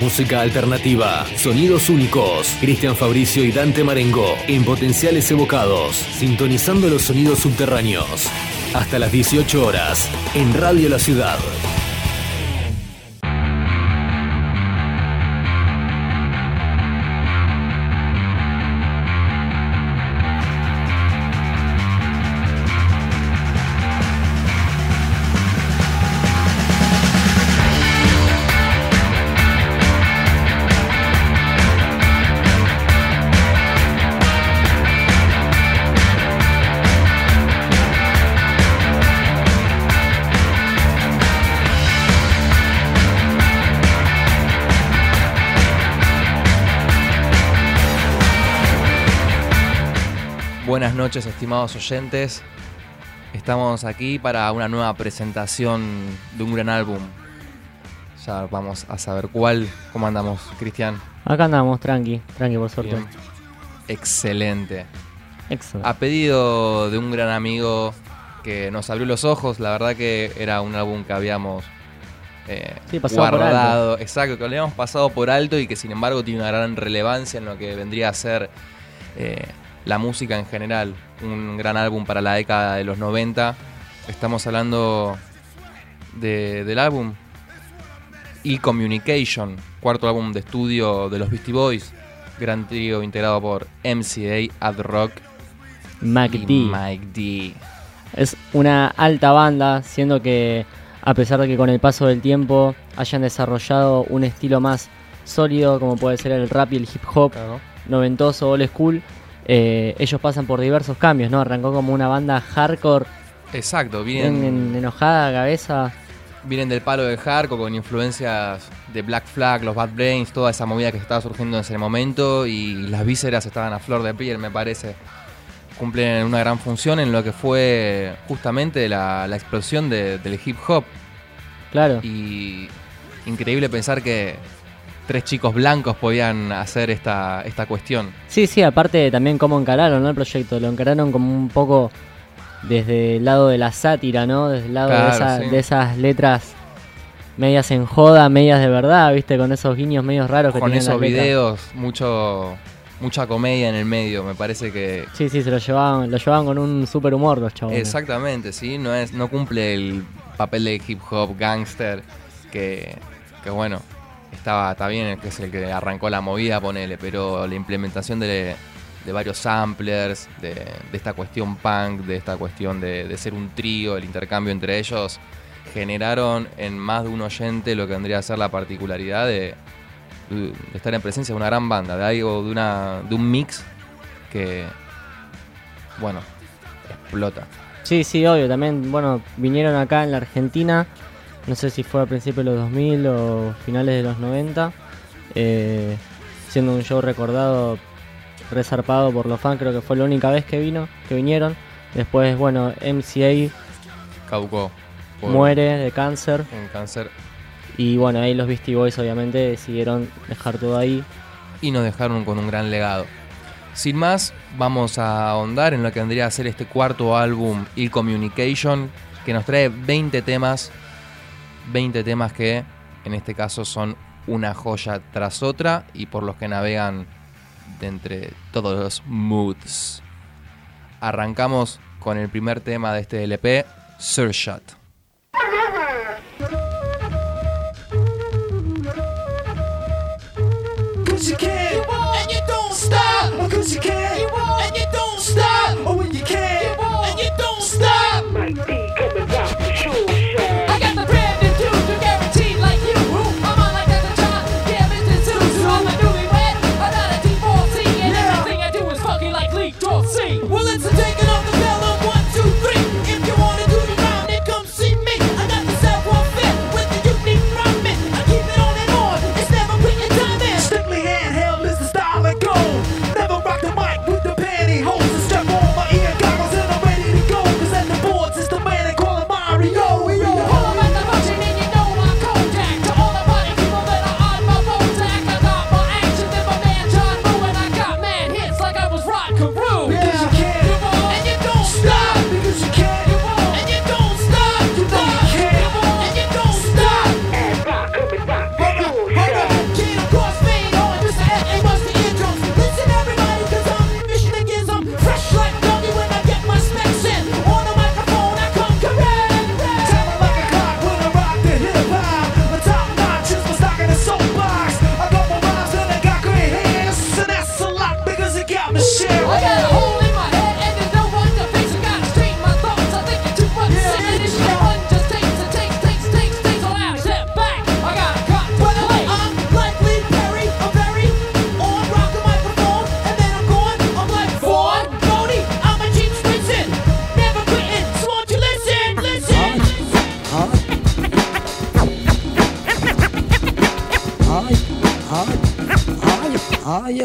Música alternativa, sonidos únicos. Cristian Fabricio y Dante Marengo en potenciales evocados, sintonizando los sonidos subterráneos. Hasta las 18 horas en Radio La Ciudad. Noches, estimados oyentes. Estamos aquí para una nueva presentación de un gran álbum. Ya vamos a saber cuál. ¿Cómo andamos, Cristian? Acá andamos, tranqui, tranqui por suerte. Bien. Excelente. Excelente. A pedido de un gran amigo que nos abrió los ojos, la verdad que era un álbum que habíamos eh, Sí, por guardado. Exacto, que lo habíamos pasado por alto y que sin embargo tiene una gran relevancia en lo que vendría a ser eh, la música en general. Un gran álbum para la década de los 90. Estamos hablando de- del álbum E-Communication, cuarto álbum de estudio de los Beastie Boys. Gran trío integrado por MCA, Ad Rock y D. Mike D. Es una alta banda, siendo que a pesar de que con el paso del tiempo hayan desarrollado un estilo más sólido, como puede ser el rap y el hip hop, noventoso, old school, eh, ellos pasan por diversos cambios, ¿no? Arrancó como una banda hardcore, Exacto, vienen, en- enojada, cabeza. vienen del palo del hardcore con influencias de Black Flag, los Bad Brains, toda esa movida que estaba surgiendo en ese momento y las vísceras estaban a flor de piel, me parece. Cumplen una gran función en lo que fue justamente la, la explosión de- del hip hop. Claro. Y increíble pensar que tres chicos blancos podían hacer esta, esta cuestión. Sí, sí, aparte también cómo encararon ¿no? el proyecto. Lo encararon como un poco desde el lado de la sátira, ¿no? Desde el lado de, esa- sí. de esas letras medias en joda, medias de verdad, ¿viste? Con esos guiños medios raros que Con esos videos, mucho, mucha comedia en el medio, me parece que Sí, sí, se lo llevaban, lo llevaban con un super humor los chavos. Exactamente, sí, no es, no cumple el papel de hip hop gangster que, que bueno, estaba, bien, que es el que arrancó la movida, ponele, pero la implementación de, de varios samplers, de, de esta cuestión punk, de esta cuestión de, de ser un trío, el intercambio entre ellos, generaron en más de un oyente lo que vendría a ser la particularidad de, de estar en presencia de una gran banda, de algo, de una, de un mix que, bueno, explota. Sí, sí, obvio. También, bueno, vinieron acá en la Argentina. No sé si fue a principios de los 2000 o finales de los 90. eh, siendo un show recordado, resarpado por los fans. Creo que fue la única vez que vino, que vinieron. Después, bueno, MCA caducó. muere de cáncer. Un cáncer. Y bueno, ahí los Beastie Boys obviamente decidieron dejar todo ahí. Y nos dejaron con un gran legado. Sin más, vamos a ahondar en lo que vendría a ser este cuarto álbum, Il Communication, que nos trae 20 temas. 20 temas que en este caso son una joya tras otra y por los que navegan de entre todos los moods. Arrancamos con el primer tema de este LP, Surshot.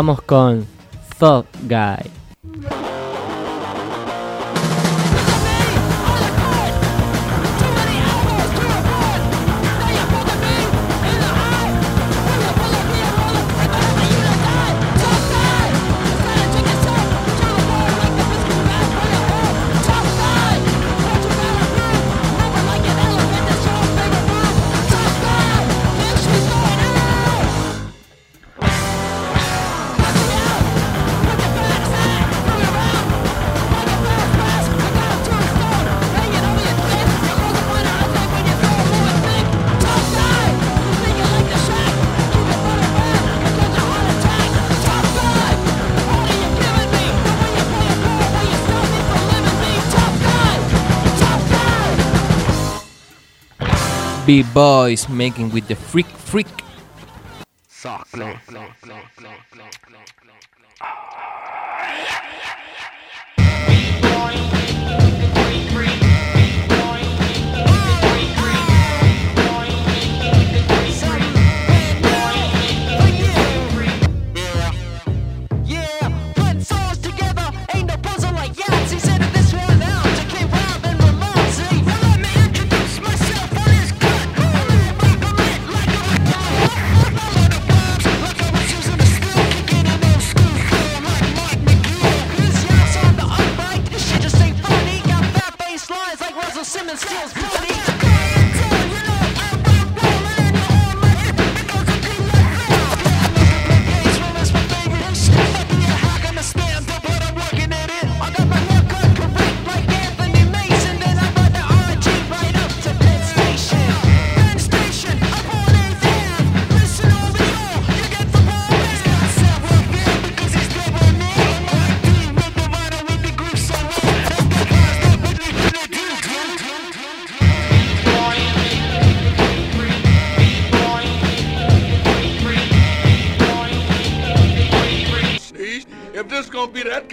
vamos con Thought Guy. B Boys making with the Freak Freak. Sock,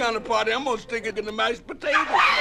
counterparty, I'm gonna stick it in the mashed potatoes.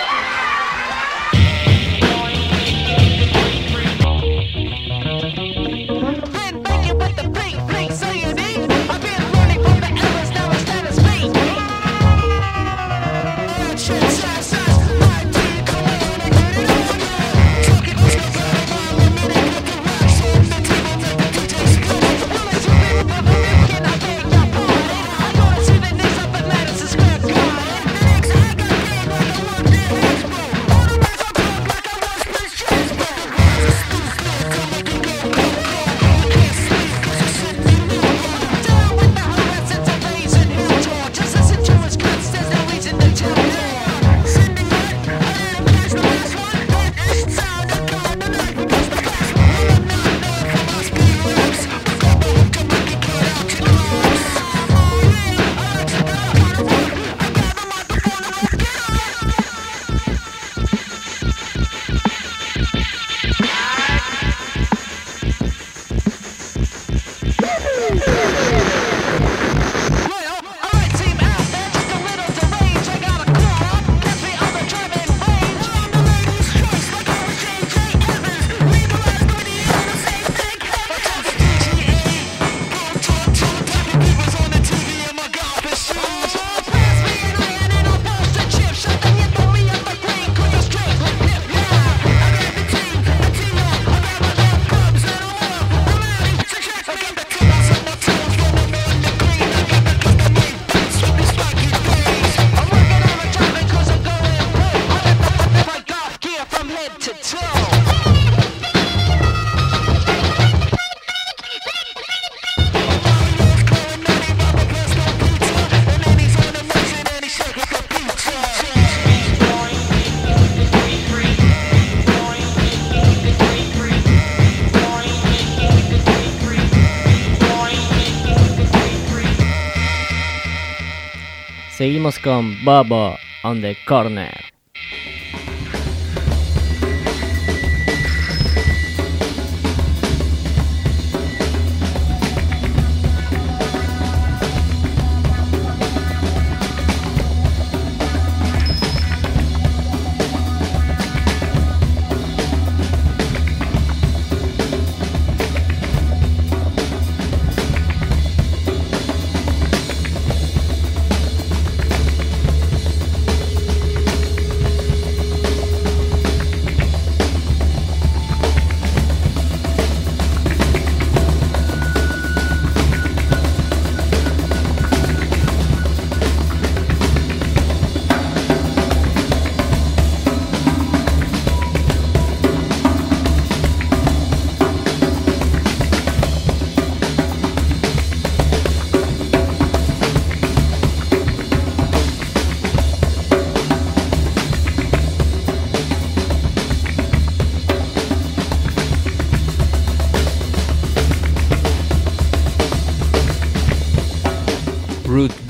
Seguimos con Bobo on the Corner.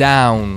Down.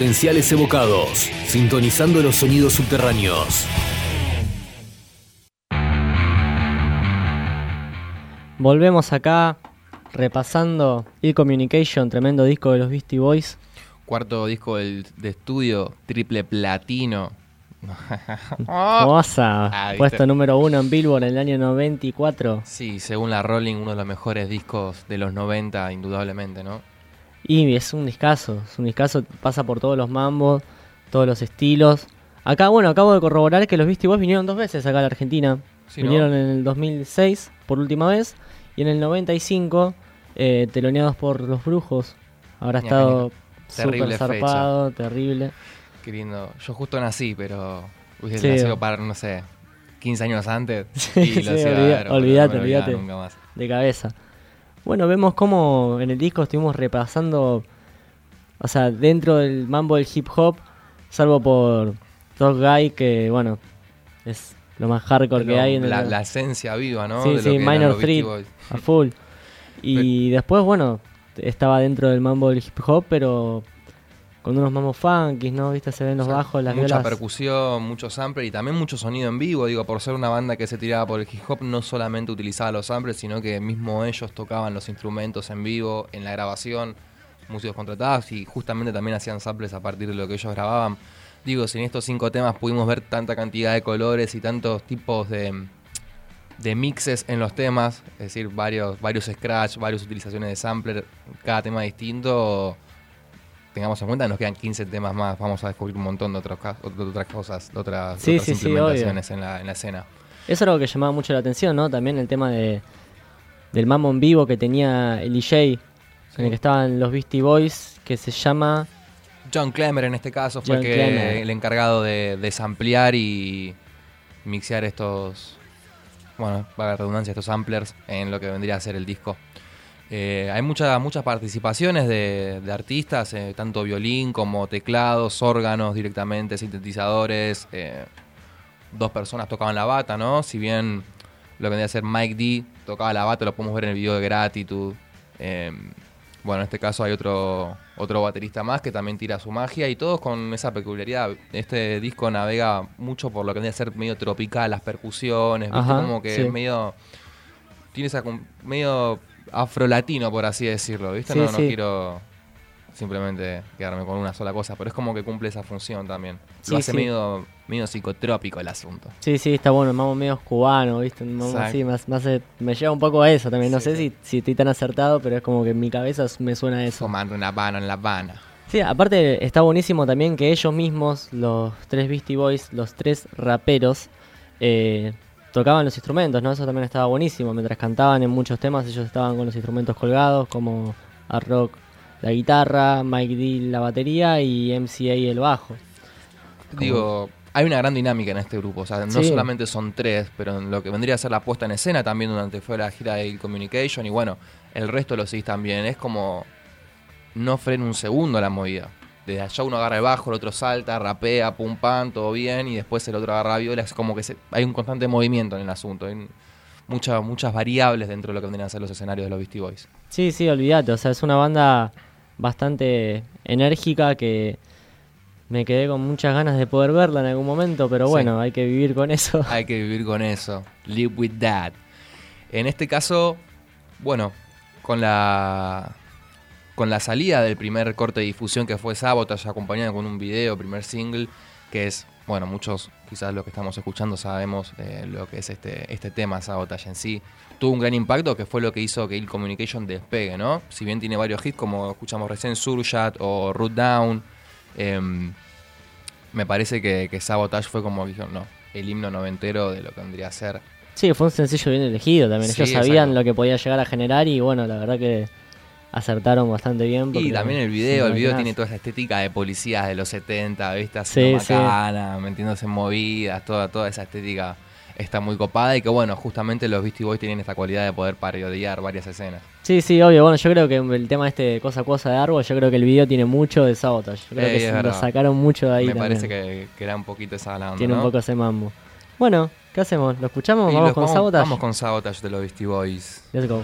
Potenciales evocados, sintonizando los sonidos subterráneos. Volvemos acá repasando Il Communication, tremendo disco de los Beastie Boys. Cuarto disco del- de estudio, triple platino. Famosa, Ah, ¿viste? puesto número uno en Billboard en el año 94. Sí, según la Rolling, uno de los mejores discos de los 90, indudablemente, ¿no? Y es un discazo, es un discazo, pasa por todos los mambos, todos los estilos. Acá, bueno, acabo de corroborar que los Beastie Boys vinieron dos veces acá a la Argentina. Sí, ¿no? vinieron en el 2006 por última vez y en el 95 eh, teloneados por Los Brujos. Habrá estado súper zarpado, terrible. Qué lindo. Yo justo nací, pero hubiese Sí. nacido para, no sé, 15 años antes. Sí, y lo sí, hacía olvida- ver, boludo, olvídate, no lo más. de cabeza. Bueno, vemos cómo en el disco estuvimos repasando, o sea, dentro del mambo del hip hop, salvo por Dog Guy, que bueno, es lo más hardcore que hay en el, la, la esencia viva, ¿no? Sí, De sí, Minor Threat. A full. Y después, bueno, estaba dentro del mambo del hip hop, pero con unos mambos funky, ¿no? Viste, se ven los O sea, bajos, las mucha violas. percusión, mucho sample y también mucho sonido en vivo. Digo, por ser una banda que se tiraba por el hip hop, no solamente utilizaba los samples, sino que mismo ellos tocaban los instrumentos en vivo, en la grabación, músicos contratados y justamente también hacían samples a partir de lo que ellos grababan. Digo, si en estos cinco temas pudimos ver tanta cantidad de colores y tantos tipos de, de mixes en los temas, es decir, varios, varios scratch, varias utilizaciones de sampler, cada tema distinto tengamos en cuenta nos quedan 15 temas más, vamos a descubrir un montón de, otros de otras cosas, de otras, Sí, otras sí, sí, implementaciones en, la, en la escena. Eso era algo que llamaba mucho la atención, ¿no? También el tema de del mambo en vivo que tenía el DJ, en el que estaban los Beastie Boys, que se llama... John Clemmer en este caso fue John que el encargado de, de samplear y mixear estos, bueno, para la redundancia, estos samplers en lo que vendría a ser el disco. Eh, hay muchas muchas participaciones de, de artistas, eh, tanto violín como teclados, órganos directamente, sintetizadores. eh, dos personas tocaban la bata, ¿no? Si bien lo que vendría a ser Mike D tocaba la bata, lo podemos ver en el video de Gratitude. Eh, bueno, en este caso hay otro, otro baterista más que también tira su magia y todos con esa peculiaridad. Este disco navega mucho por lo que vendría a ser medio tropical, las percusiones, como que sí. es medio. Tiene esa. medio afrolatino, por así decirlo, ¿viste? Sí, no, no sí. quiero simplemente quedarme con una sola cosa, pero es como que cumple esa función también. Sí, Lo hace medio, medio psicotrópico el asunto. Sí, sí, está bueno, mambo medio cubano, ¿viste? Así, más, más, eh, me lleva un poco a eso también. No sé si, si estoy tan acertado, pero es como que en mi cabeza me suena a eso. Tomando una Habana en La Habana. Sí, aparte está buenísimo también que ellos mismos, los tres Beastie Boys, los tres raperos, eh, tocaban los instrumentos, ¿no? Eso también estaba buenísimo. Mientras cantaban en muchos temas, ellos estaban con los instrumentos colgados, como a Rock la guitarra, Mike D la batería y MCA el bajo. Digo, hay una gran dinámica en este grupo. O sea, no Sí. solamente son tres, pero en lo que vendría a ser la puesta en escena también durante fue la gira de Communication. Y bueno, el resto lo seguís también. Es como no frena un segundo la movida. Desde allá uno agarra el bajo, el otro salta, rapea, pum pam, todo bien, y después el otro agarra la viola. Es como que se- hay un constante movimiento en el asunto. Hay muchas muchas variables dentro de lo que vendrían a ser los escenarios de los Beastie Boys. Sí, sí, olvídate. O sea, es una banda bastante enérgica que me quedé con muchas ganas de poder verla en algún momento, pero Sí. bueno, hay que vivir con eso. Hay que vivir con eso. Live with that. En este caso, bueno, con la con la salida del primer corte de difusión que fue Sabotage, acompañado con un video, primer single, que es, bueno, muchos quizás los que estamos escuchando sabemos eh, lo que es este, este tema, Sabotage en sí. Tuvo un gran impacto que fue lo que hizo que Il Communication despegue, ¿no? Si bien tiene varios hits, como escuchamos recién, Surjat o Root Down, em, me parece que, que Sabotage fue como dijeron, no, el himno noventero de lo que vendría a ser. Sí, fue un sencillo bien elegido también. Sí, Ellos sabían exacto. lo que podía llegar a generar y bueno, la verdad que acertaron bastante bien. Y también el video, el video tiene toda esa estética de policías de los 70, ¿viste? Haciendo sí. macana, metiéndose en movidas, toda, toda esa estética está muy copada y que bueno, justamente los Beastie Boys tienen esta cualidad de poder parodiar varias escenas. Sí, sí, obvio. Bueno, yo creo que el tema este de cosa a cosa de árbol, yo creo que el video tiene mucho de Sabotage. Yo creo que se lo sacaron mucho de ahí Me también. parece que, que era un poquito esa onda, Tiene ¿no? un poco ese mambo. Bueno, ¿qué hacemos? ¿Lo escuchamos? ¿Vamos con Sabotage? Vamos con Sabotage de los Beastie Boys. Let's go.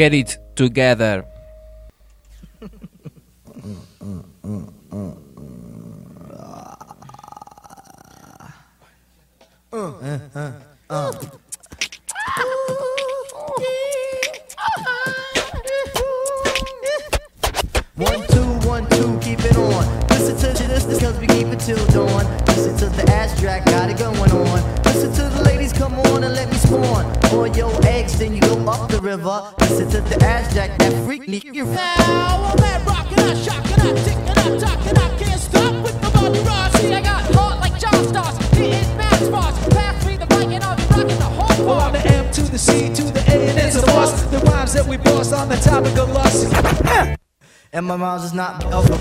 Get It Together. One, two, one, two, keep it on. Listen to this, this cause we keep it till dawn. Listen to the ass track, got it going on. Listen to the ladies, come on and let me spawn. On your eggs, then you go up the river. Listen to the ass jack, that freak me. You Now I'm at rockin', I'm shockin', I'm tickin', I'm talkin', I can't stop with the Bobby Ross. See, I got heart like John Stars, hitting mad spots. Pass me the mic and I'll be rockin' the whole Well, I'm the M to the C to the A and it's a boss. The rhymes that we boss on the topic of lust. Ah! And my rhymes is not over.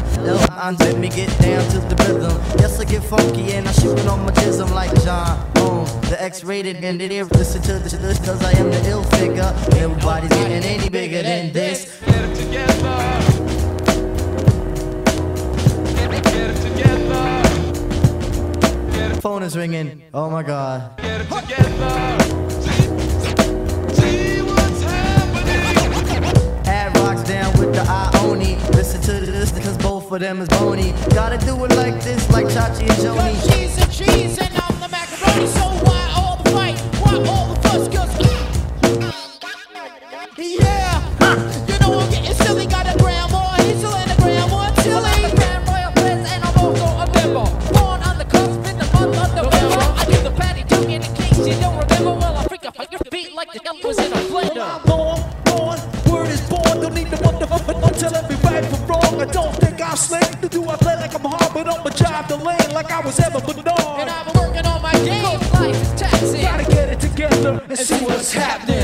I'm let me get down to the rhythm. Yes, I get funky and I shoot it on my jism like John Boom. The X-rated and it is listen to this this cause I am the ill figure. Everybody's getting any bigger than this. Get it together. Phone is ringing. Oh my god. Ad with the Ioni. Listen to this because both of them is bony. Gotta do it like this, like Chachi and Joni. Cause cheese and cheese and Don't tell me right from wrong. I don't think I'm slick. Do I play like I'm hard, but I'ma drive the lane like I was ever but And I've been working on my game. Life is taxing. Gotta get it together and see what's happening.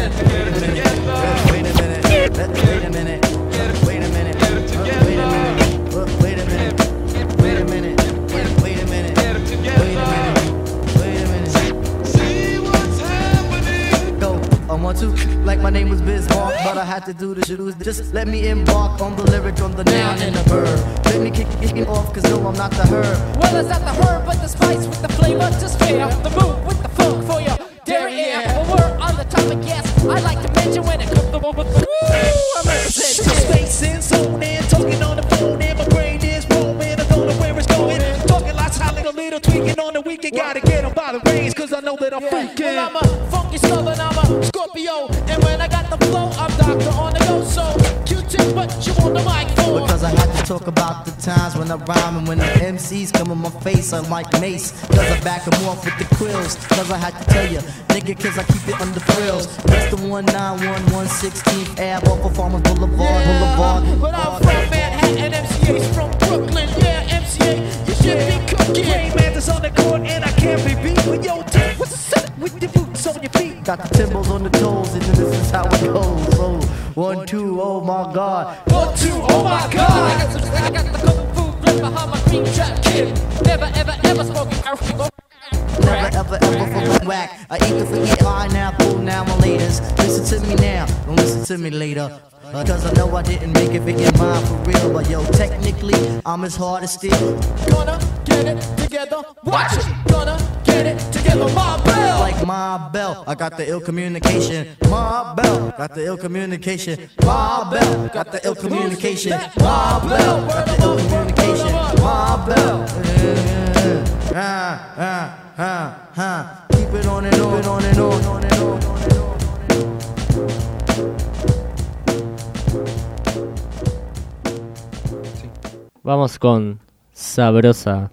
Like my name was Bismarck, but I had to do the shit. Just let me embark on the lyric, on the noun and the verb. Let me kick it off, cause no, I'm not the herb. Well, it's not the herb, but the spice with the flavor to spare. The move with the funk for your derriere. Well, we're on the topic, yes. I like to mention when it comes to woo, I'm representing. Space in, zone in, talking on the phone, and my brain is roaming. I don't know where it's going. Talking lots, like a little tweaking on the weekend. Gotta get 'em by the reins, cause I know that I'm freaking. A And when I got the flow, I'm doctor on the go. So, Q-tip, what you want the mic for? Because I had to talk about the times when I rhyme and when the MCs come in my face, I'm like Mace. Cause I back them off with the quills. Cause I had to tell you, nigga, cause I keep it under frills. That's the 191 16th Ave off of Farmers Boulevard, Boulevard. But I'm from Manhattan, MCA's from Brooklyn. Yeah, MCA, you should be cooking. Rain man on the court and I can't Got the timbals on the toes, and this is how it goes. So, one, two, oh my god. One, two, oh my god! I got, some, I got the kung fu grip behind my green trap kid. Never, ever, ever African. Never ever ever for my whack. I eat the forget high now, now, my laters. Listen to me now, don't listen to me later. Cause I know I didn't make it big in mind for real. But yo, technically, I'm as hard as steel. Gonna get it together. Watch it. Gonna get it together. My bell. Like my bell, I got the ill communication. My bell, got the ill communication. My bell, got the ill communication. My bell, got the ill communication. My bell. Ah, ah, ah, ah. Vamos con Sabrosa.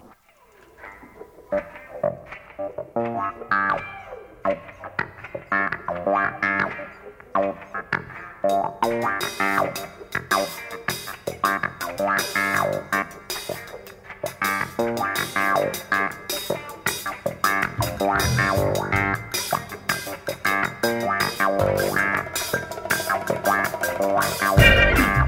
I'll be back. I'll be back. I'll be back. I'll be back.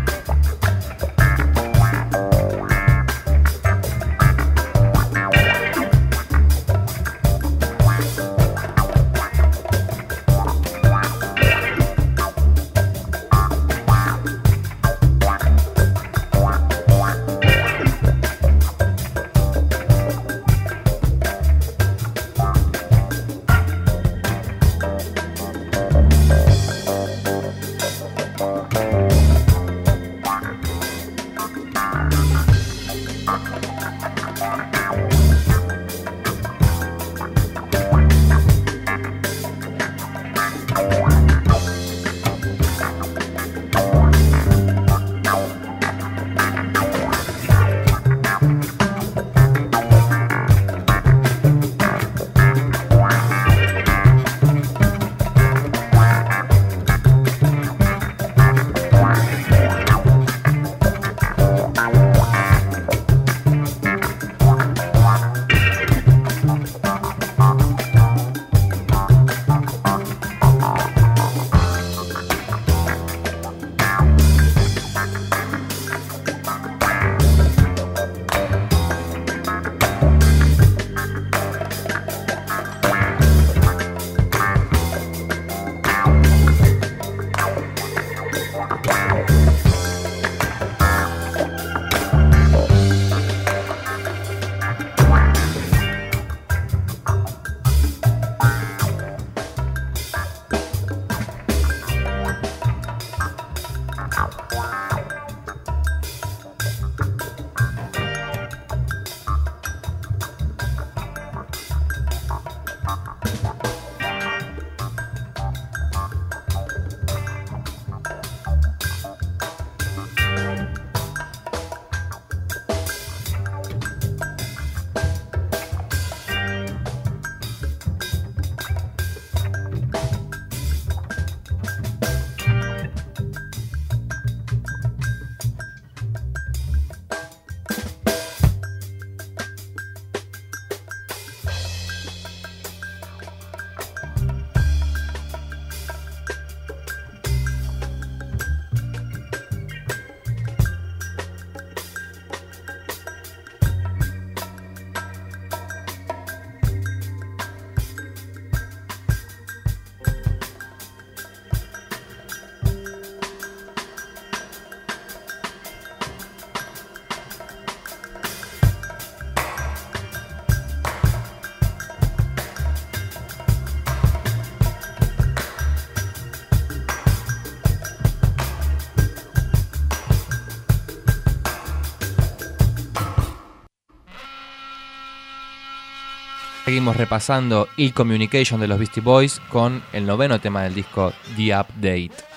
Seguimos repasando Il Communication de los Beastie Boys con el noveno tema del disco The Update.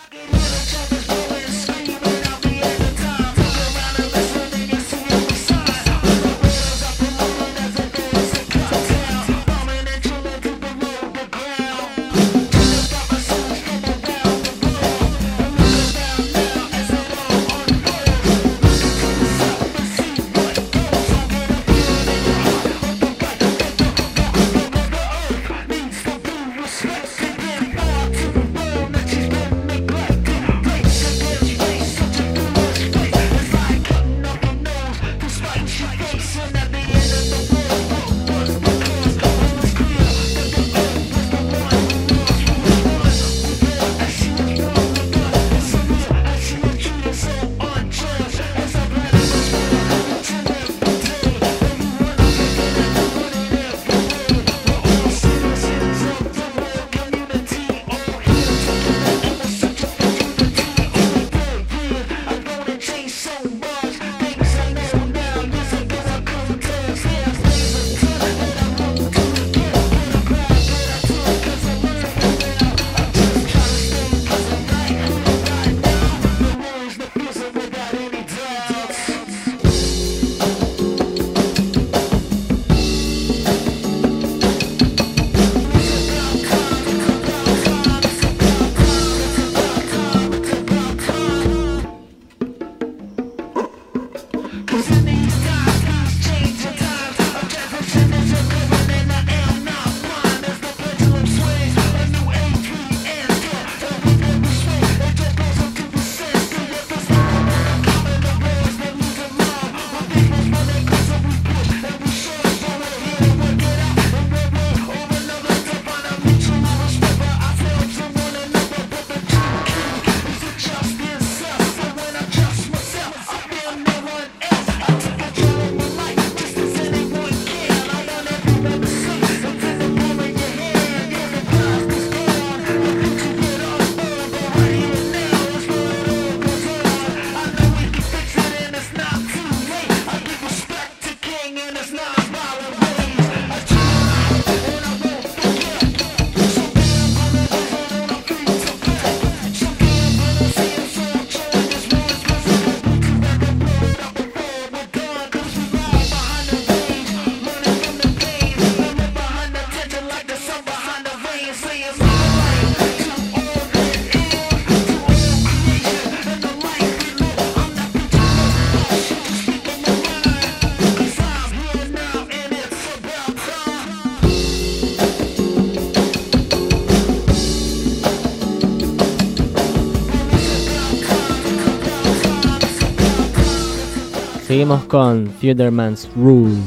Seguimos con Theaterman's Rule.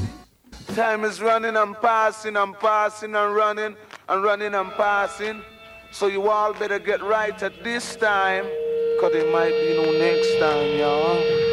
Time is running and passing and passing and running and running and passing. So you all better get right at this time, cause it might be no next time, y'all.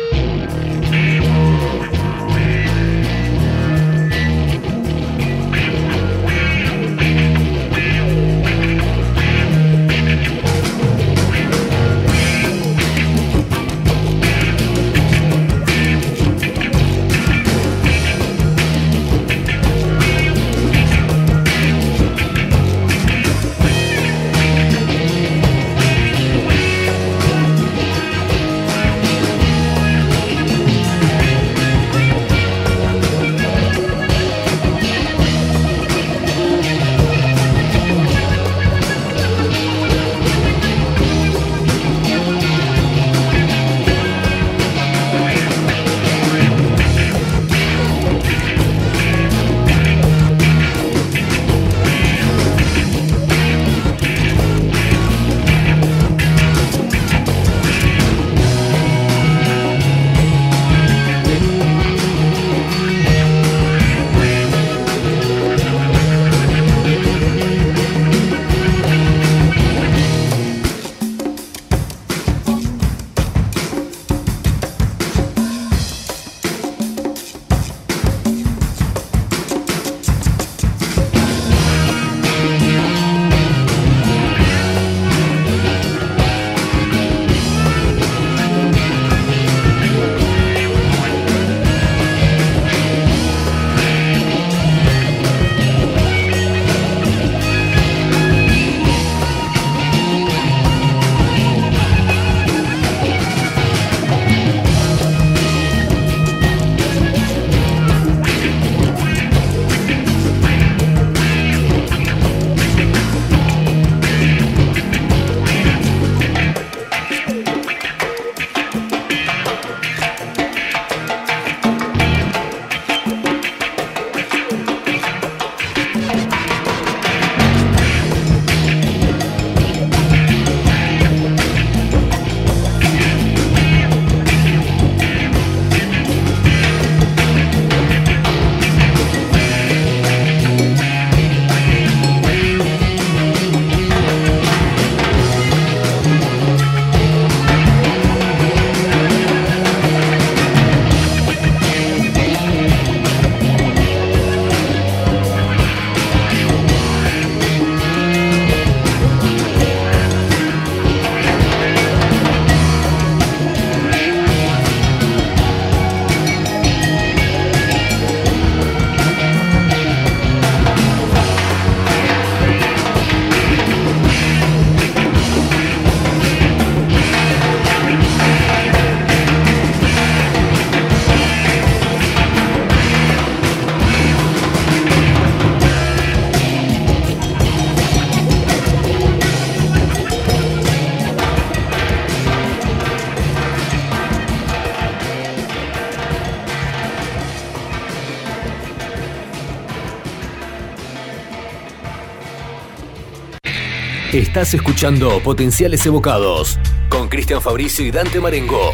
Estás escuchando Potenciales Evocados con Cristian Fabricio y Dante Marengo.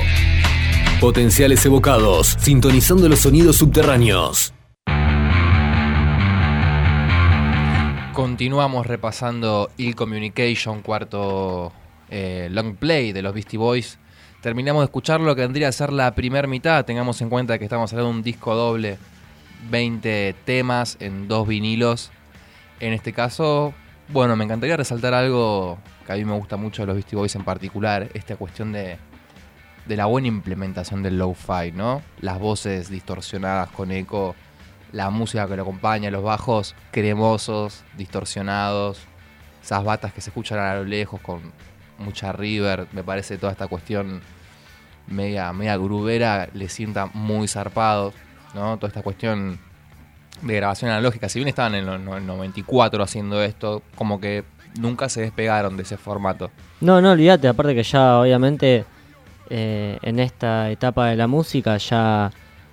Potenciales Evocados, sintonizando los sonidos subterráneos. Continuamos repasando Ill Communication, cuarto eh, long play de los Beastie Boys. Terminamos de escuchar lo que vendría a ser la primera mitad. Tengamos en cuenta que estamos hablando de un disco doble, 20 temas en dos vinilos. En este caso, bueno, me encantaría resaltar algo que a mí me gusta mucho de los Beastie Boys en particular, esta cuestión de, la buena implementación del low-fi, ¿no? Las voces distorsionadas con eco, la música que lo acompaña, los bajos cremosos, distorsionados, esas batas que se escuchan a lo lejos con mucha river, me parece toda esta cuestión media, media grubera le sienta muy zarpado, ¿no? Toda esta cuestión de grabación analógica, si bien estaban en el no- 94 haciendo esto, como que nunca se despegaron de ese formato. No, no, olvídate, aparte que ya obviamente eh, en esta etapa de la música ya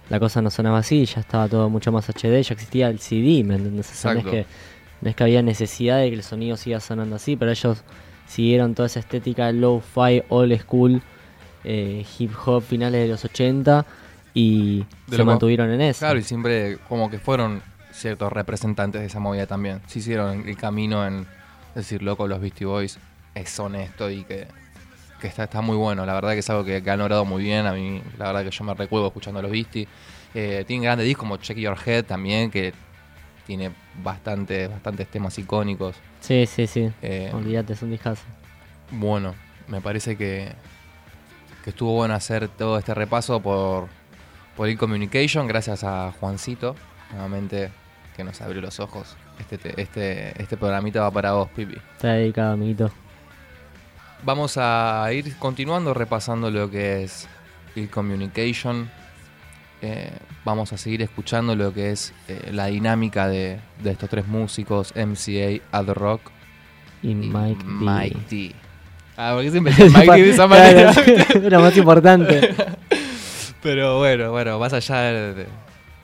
la cosa no sonaba así, ya estaba todo mucho más HD, ya existía el CD, ¿me entendés? O sea, no es, que, no es que había necesidad de que el sonido siga sonando así, pero ellos siguieron toda esa estética low-fi, old school, eh, hip hop finales de los 80 y De se mantuvieron en eso. Claro, y siempre como que fueron ciertos representantes de esa movida también. Se hicieron el camino en decir, loco, los Beastie Boys es honesto y que, que está, está muy bueno. La verdad que es algo que, que han logrado muy bien. A mí, la verdad que yo me recuerdo escuchando a los Beastie. Eh, tienen grandes discos como Check Your Head también, que tiene bastante, bastantes temas icónicos. Sí, sí, sí. Eh, Olvídate, es un discazo. Bueno, me parece que, que estuvo bueno hacer todo este repaso por, por el Communication, gracias a Juancito, nuevamente, que nos abrió los ojos. Este, te- este, este programita va para vos, Pipi. Está dedicado, amiguito. Vamos a ir continuando repasando lo que es el Communication. Eh, vamos a seguir escuchando lo que es eh, la dinámica de, de estos tres músicos, MCA, Ad Rock Y, Mike, D. Mike D. Ah, porque siempre Mike D de esa manera. Era más importante. Pero bueno, bueno, más allá de, de-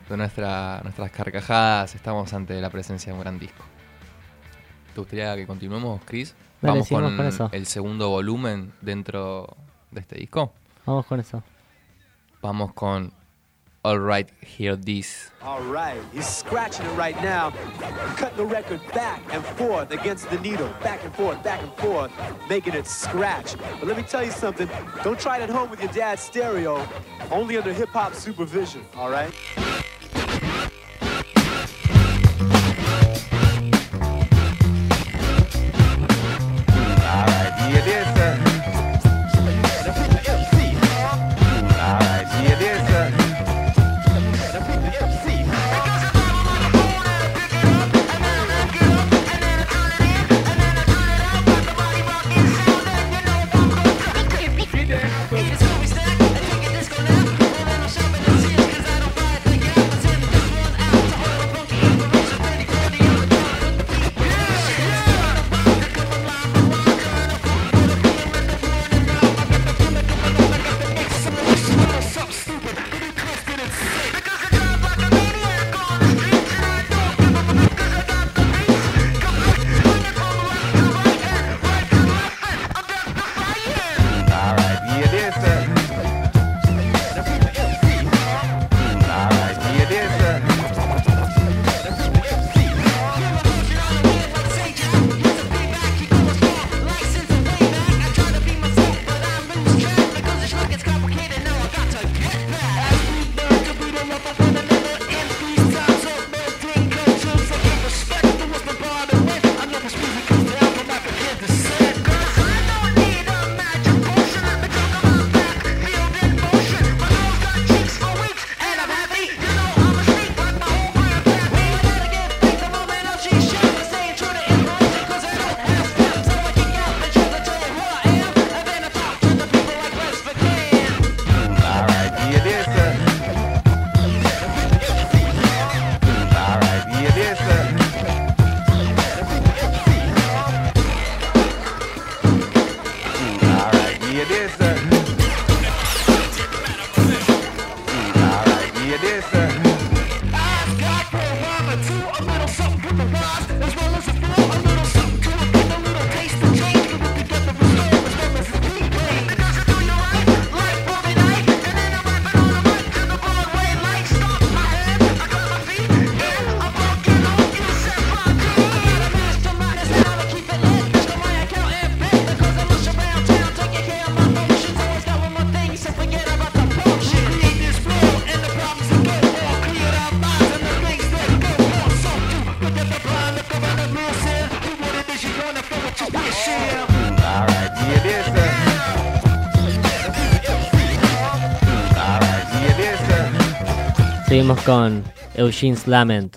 de nuestra, nuestras carcajadas, estamos ante la presencia de un gran disco. ¿Te gustaría que continuemos, Chris? Dale, Vamos con, con eso. el segundo volumen dentro de este disco. Vamos con eso. Vamos con All Right, Hear This. All right, he's scratching it right now, cutting the record back and forth against the needle, back and forth, back and forth, making it scratch. But let me tell you something, don't try it at home with your dad's stereo, only under hip hop supervision, all right? Seguimos con Eugene's Lament.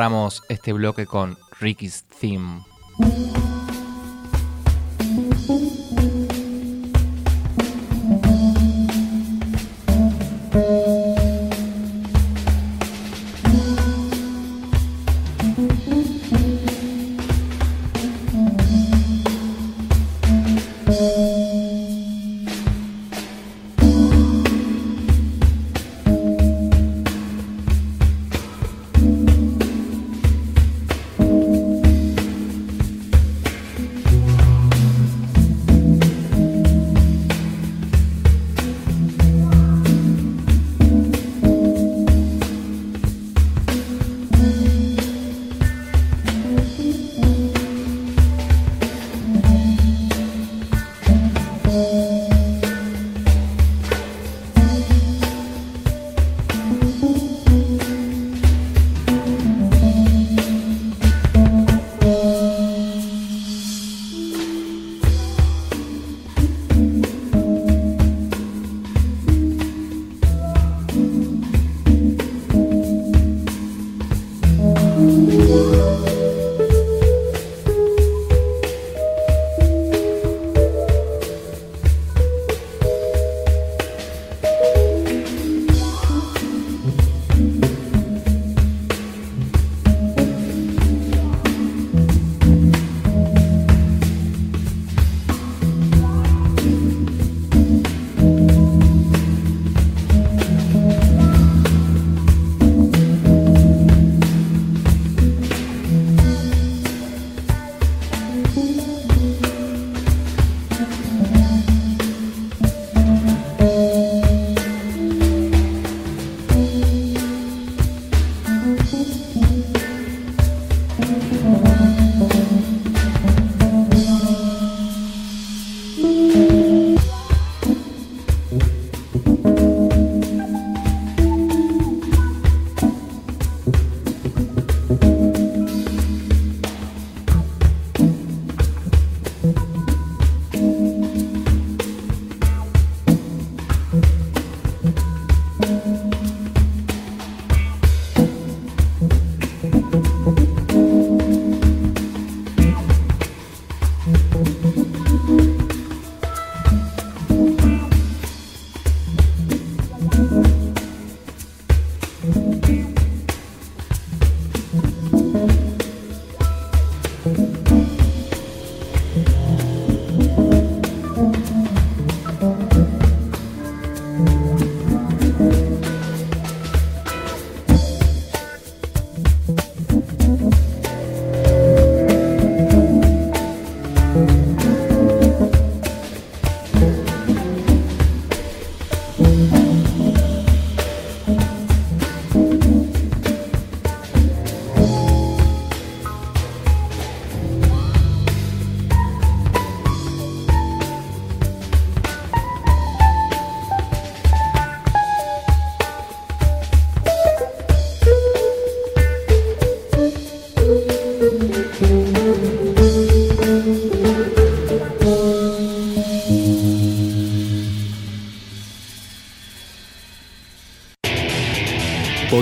cerramos este bloque con Ricky's Theme.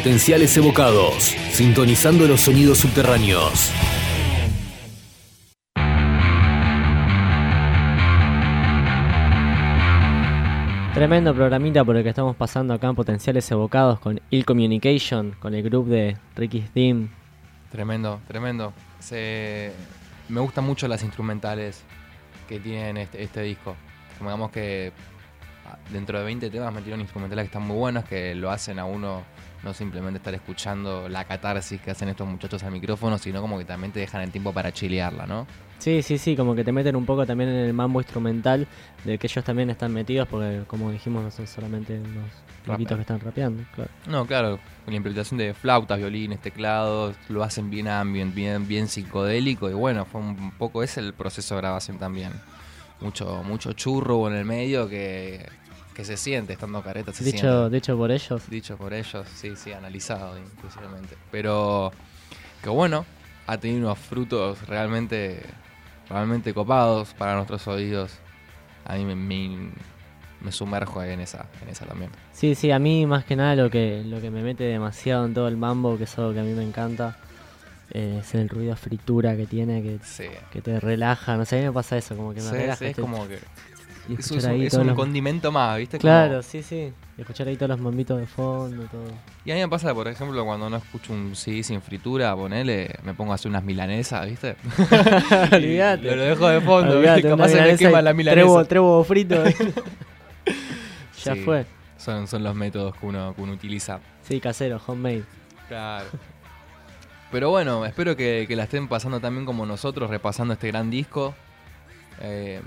Potenciales evocados, sintonizando los sonidos subterráneos. Tremendo programita por el que estamos pasando acá en Potenciales Evocados con Ill Communication, con el grupo de Ricky's Team. Tremendo, tremendo. Se... Me gustan mucho las instrumentales que tienen este, este disco. Como digamos que ah, dentro de 20 temas metieron instrumentales que están muy buenos, que lo hacen a uno no simplemente estar escuchando la catarsis que hacen estos muchachos al micrófono, sino como que también te dejan el tiempo para chilearla, ¿no? Sí, sí, sí, como que te meten un poco también en el mambo instrumental del que ellos también están metidos, porque como dijimos, no son solamente unos loquitos que están rapeando, claro. No, claro, con la implementación de flautas, violines, teclados, lo hacen bien ambient, bien, bien psicodélico y bueno, fue un poco ese el proceso de grabación también. Mucho, mucho churro en el medio que, que se siente estando careta, se Dicho, siente. dicho por ellos. Dicho por ellos, sí, sí, analizado inclusivamente. Pero que bueno, ha tenido unos frutos realmente, realmente copados para nuestros oídos. A mí me, me- me sumerjo en esa, en esa también. Sí, sí, a mí más que nada lo que, lo que me mete demasiado en todo el mambo, que es algo que a mí me encanta, eh, es el ruido de fritura que tiene, que, que te relaja. No sé, a mí me pasa eso, como que me Sí, relaja. sí, es como que- y es un- ahí es todos un los- condimento más, ¿viste? Claro, Como- sí, sí. Y escuchar ahí todos los mambitos de fondo, todo. Y a mí me pasa, por ejemplo, cuando no escucho un CD sin fritura, ponele, me pongo a hacer unas milanesas, ¿viste? Olvídate. Lo, dejo de fondo, ¿viste? capaz se me quema la milanesa. tres huevos fritos. ya Sí, fue. Son, son los métodos que uno, que uno utiliza. Sí, casero, homemade. Claro. Pero bueno, espero que, que la estén pasando también como nosotros, repasando este gran disco. Eh,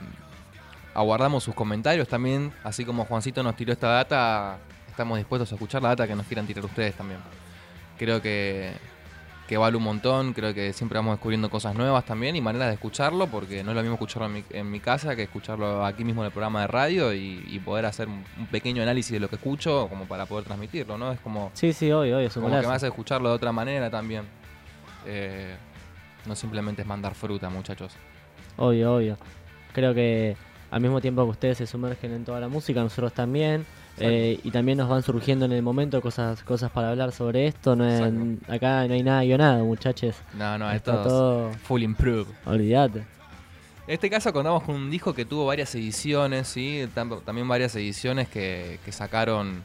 aguardamos sus comentarios también, así como Juancito nos tiró esta data, estamos dispuestos a escuchar la data que nos quieran tirar ustedes también. Creo que, que vale un montón, creo que siempre vamos descubriendo cosas nuevas también y maneras de escucharlo, porque no es lo mismo escucharlo en mi, en mi casa que escucharlo aquí mismo en el programa de radio y, y poder hacer un, pequeño análisis de lo que escucho como para poder transmitirlo, ¿no? Es como... Sí, sí, obvio, obvio, Como que me hace escucharlo de otra manera también. Eh, no simplemente es mandar fruta, muchachos. Obvio, obvio. Creo que al mismo tiempo que ustedes se sumergen en toda la música, nosotros también. eh, y también nos van surgiendo en el momento cosas cosas para hablar sobre esto. No es- acá no hay nada guionado, muchachos. No, no, esto es todo. full improve. Olvídate. En este caso contamos con un disco que tuvo varias ediciones, ¿sí? Tam- También varias ediciones que, que sacaron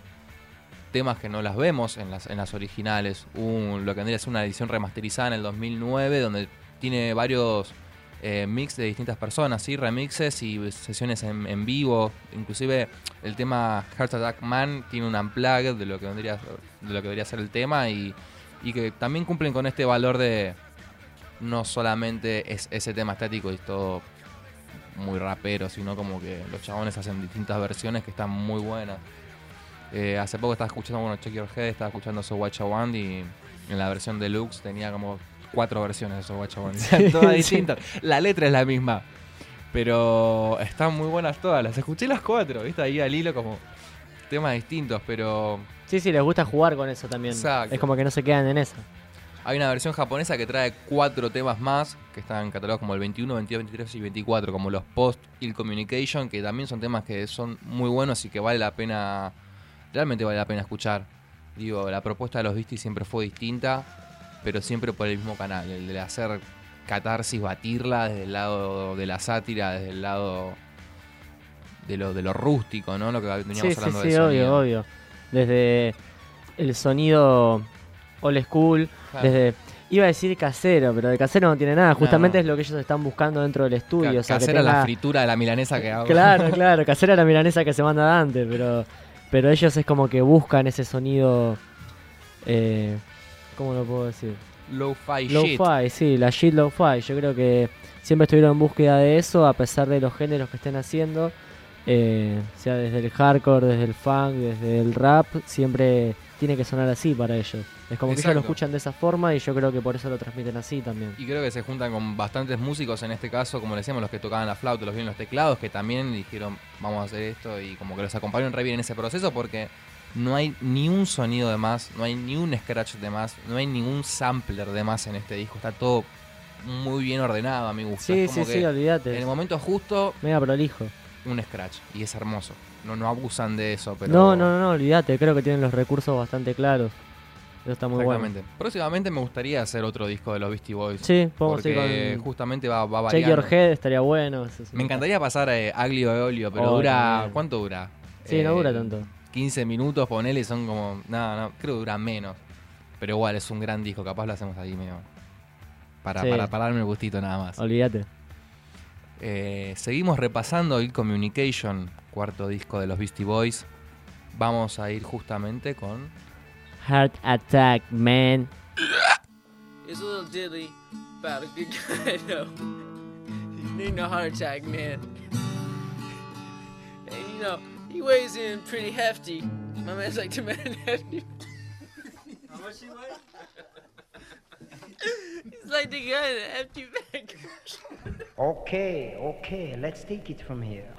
temas que no las vemos en las, en las originales. Un, lo que vendría ser una edición remasterizada en el 2009, donde tiene varios eh, mix de distintas personas, ¿sí? remixes y sesiones en, vivo. Inclusive el tema Heart Attack Man tiene un unplugged de lo que vendría, de lo que debería ser el tema y, y que también cumplen con este valor de no solamente es ese tema estático y todo muy rapero, sino como que los chabones hacen distintas versiones que están muy buenas. Eh, hace poco estaba escuchando, bueno, Check Your Head, estaba escuchando So Watch One y en la versión deluxe tenía como cuatro versiones de So Watch One. Sí, todas sí. distintas. La letra es la misma. Pero están muy buenas todas. Las escuché las cuatro, ¿viste? Ahí al hilo como temas distintos, pero Sí, sí, les gusta jugar con eso también. Exacto. Es como que no se quedan en eso. Hay una versión japonesa que trae cuatro temas más, que están catalogados como el 21, 22, 23 y 24, como los Post Ill Communication, que también son temas que son muy buenos y que vale la pena, realmente vale la pena escuchar. Digo, la propuesta de los Beasties siempre fue distinta, pero siempre por el mismo canal, el de hacer catarsis, batirla desde el lado de la sátira, desde el lado de lo, de lo rústico, ¿no? Lo que veníamos Sí, sí, hablando sí, obvio, obvio. Desde el sonido old school, Claro. desde... Iba a decir casero, pero de casero no tiene nada. Justamente no. es lo que ellos están buscando dentro del estudio. Ca- o sea, que casera la fritura de la milanesa que hago. Claro, claro, casera la milanesa que se manda Dante, pero, pero ellos es como que buscan ese sonido... Eh, ¿Cómo lo puedo decir? Lo-fi shit. Lo-fi, sí, la shit lo-fi. Yo creo que siempre estuvieron en búsqueda de eso, a pesar de los géneros que estén haciendo. Eh, sea desde el hardcore, desde el funk, desde el rap, siempre tiene que sonar así para ellos. Es como que ellos lo escuchan de esa forma y yo creo que por eso lo transmiten así también. Y creo que se juntan con bastantes músicos, en este caso, como decíamos, los que tocaban la flauta, los vienen los teclados, que también dijeron, vamos a hacer esto, y como que los acompañaron re bien en ese proceso, porque no hay ni un sonido de más, no hay ni un scratch de más, no hay ningún sampler de más en este disco, está todo muy bien ordenado a mi gusto. Sí, sí, sí, olvídate. En el momento justo, Mega prolijo. un scratch, y es hermoso. No, no abusan de eso, pero... No, no, no, no, olvídate. Creo que tienen los recursos bastante claros. Eso está muy bueno. Próximamente me gustaría hacer otro disco de los Beastie Boys. Sí, porque con- justamente va, va Check variando. Your Head estaría bueno. es Me encantaría pasar eh, Aglio e Olio, pero Oh, dura. también. ¿Cuánto dura? Sí, no dura tanto. 15 minutos, ponele, son como. No, no, creo que dura menos. Pero igual es un gran disco, capaz lo hacemos ahí medio. Para, Sí. para, para darme el gustito nada más. Olvídate. Eh, seguimos repasando el Communication, cuarto disco de los Beastie Boys. Vamos a ir justamente con. Heart Attack, man. It's a little diddly about a good guy, though. You need no heart attack, man. And you know, he weighs in pretty hefty. My man's like the man hefty. How much he weigh? He's like the guy in the hefty bag. Okay, okay, let's take it from here.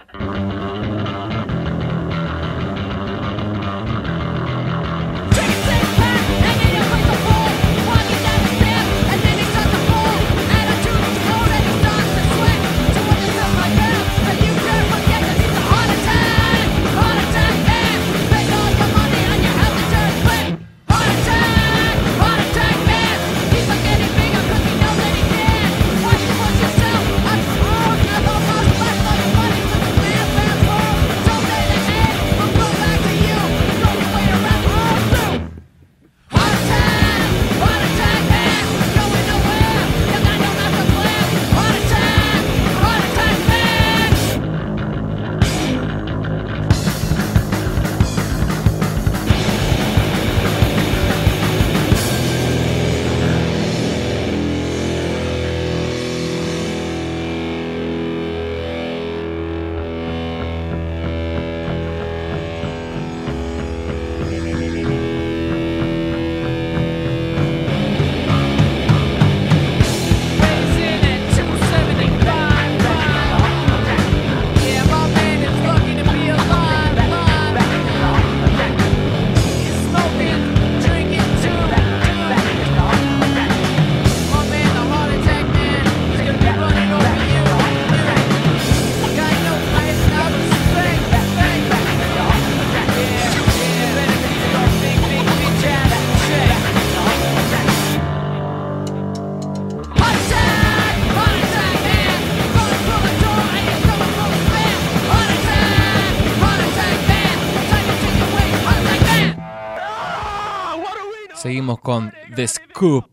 The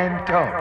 and tough.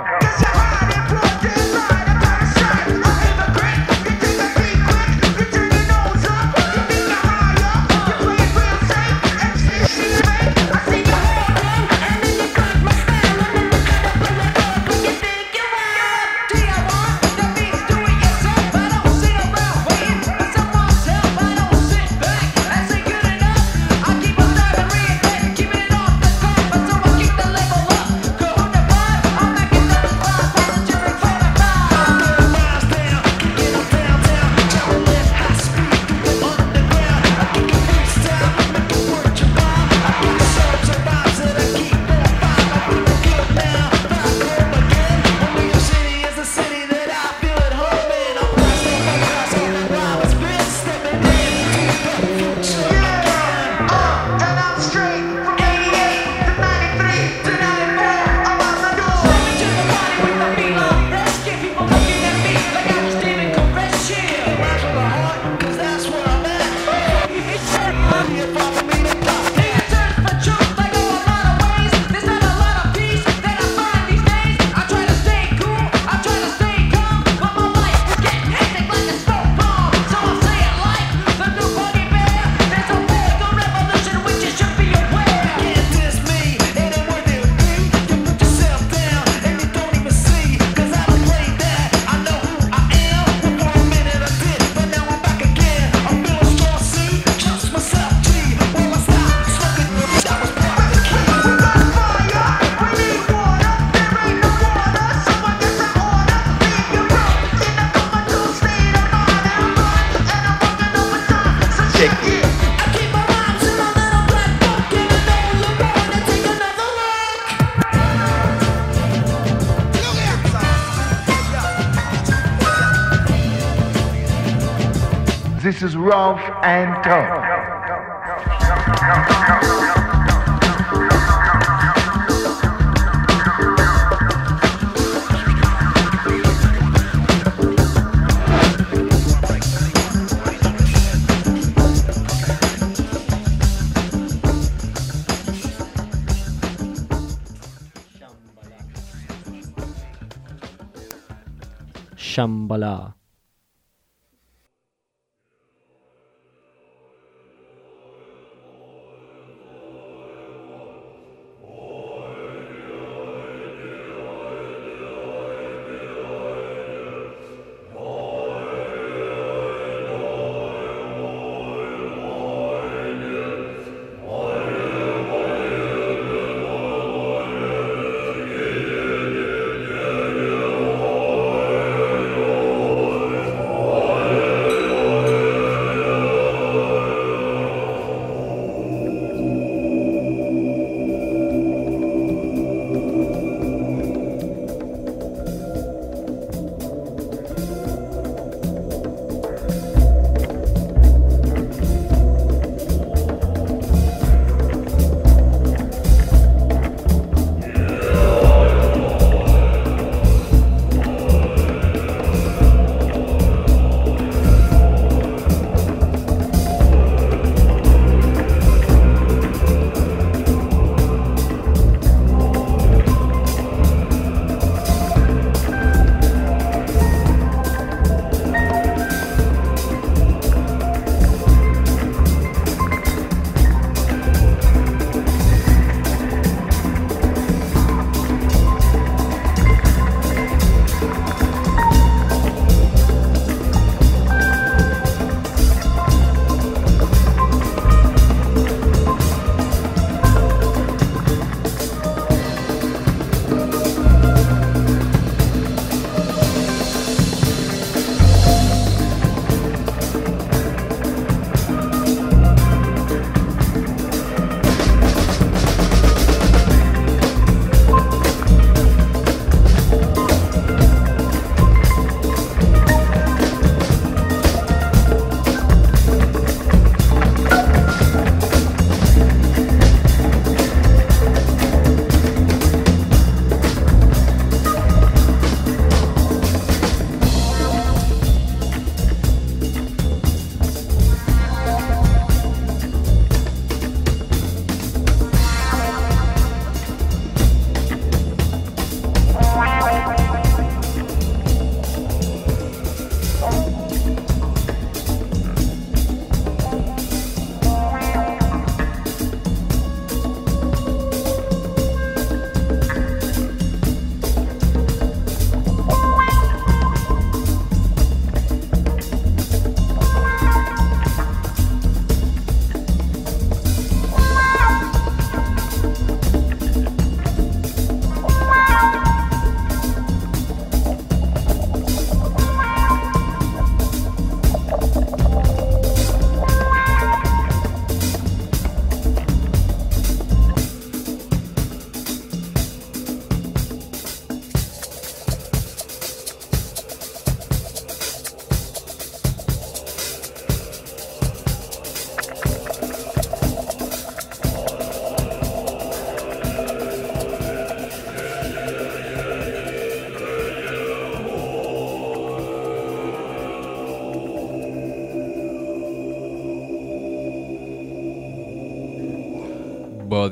This is rough and tough. Shambhala.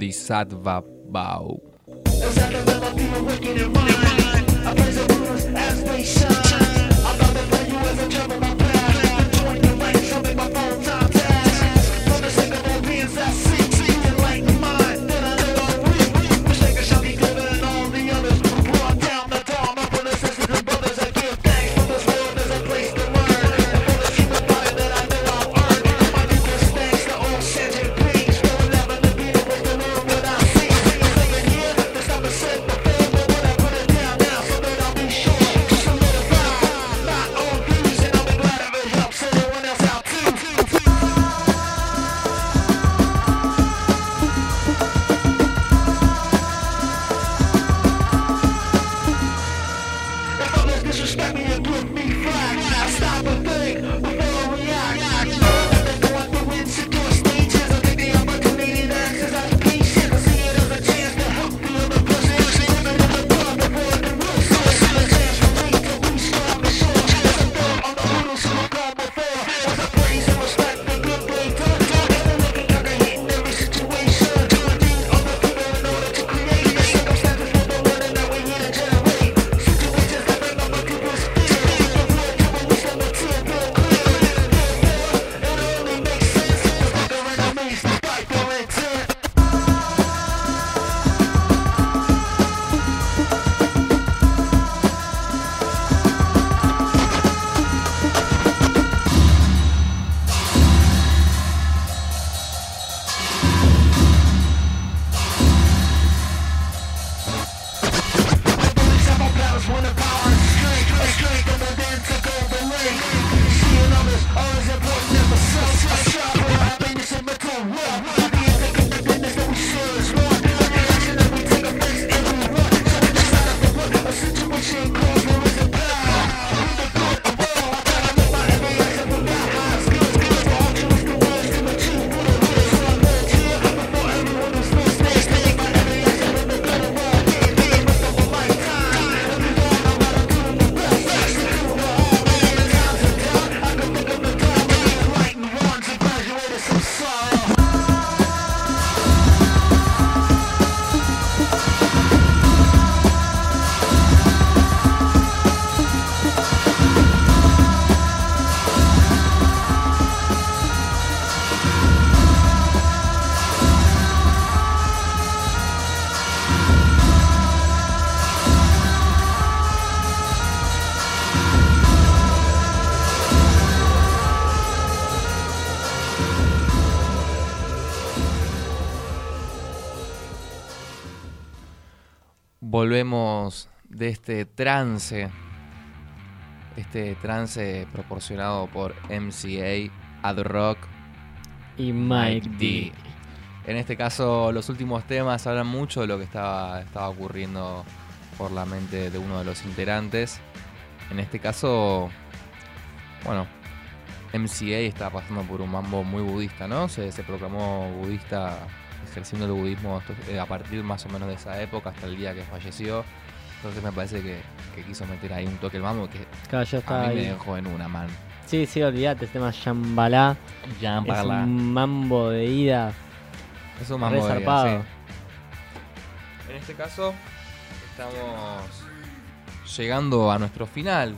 Bodhisattva Volvemos de este trance, este trance proporcionado por MCA, Ad Rock Y Mike D. En este caso, los últimos temas hablan mucho de lo que estaba, estaba ocurriendo por la mente de uno de los integrantes. En este caso, bueno, MCA está pasando por un mambo muy budista, ¿no? Se, se proclamó budista ejerciendo el budismo eh, a partir más o menos de esa época hasta el día que falleció. Entonces me parece que, que quiso meter ahí un toque el mambo que Claro, ya está a mí ahí. me dejó en una man. Sí, sí, olvídate, el tema. Shambhala. Es un mambo de ida. Es un mambo de ida. En este caso, estamos llegando a nuestro final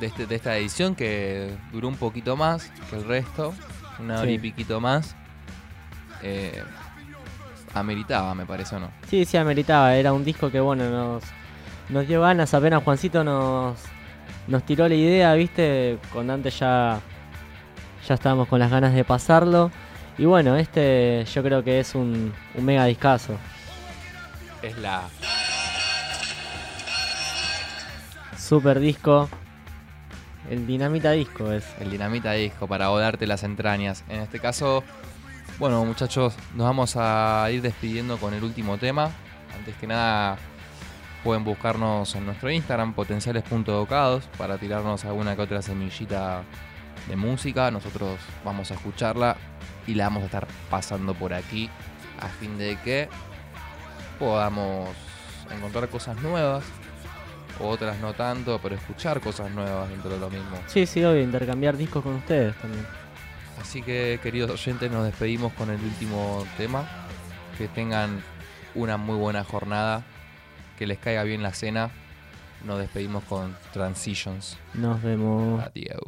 de, este, de esta edición que duró un poquito más que el resto, una hora Sí. y piquito más. Eh, ameritaba, me parece, ¿o no? Sí, sí, ameritaba. Era un disco que, bueno, nos, nos dio ganas. Apenas Juancito nos, nos tiró la idea, ¿viste? Con Dante ya, ya estábamos con las ganas de pasarlo. Y bueno, este yo creo que es un, un mega discazo. Es la Super disco. El dinamita disco es. el dinamita disco para odarte las entrañas. En este caso, bueno, muchachos, nos vamos a ir despidiendo con el último tema. Antes que nada, pueden buscarnos en nuestro Instagram, potenciales.docados, para tirarnos alguna que otra semillita de música. Nosotros vamos a escucharla y la vamos a estar pasando por aquí a fin de que podamos encontrar cosas nuevas, otras no tanto, pero escuchar cosas nuevas dentro de lo mismo. Sí, sí, obvio, intercambiar discos con ustedes también. Así que, queridos oyentes, nos despedimos con el último tema. Que tengan una muy buena jornada. Que les caiga bien la cena. Nos despedimos con Transitions. Nos vemos. Adiós.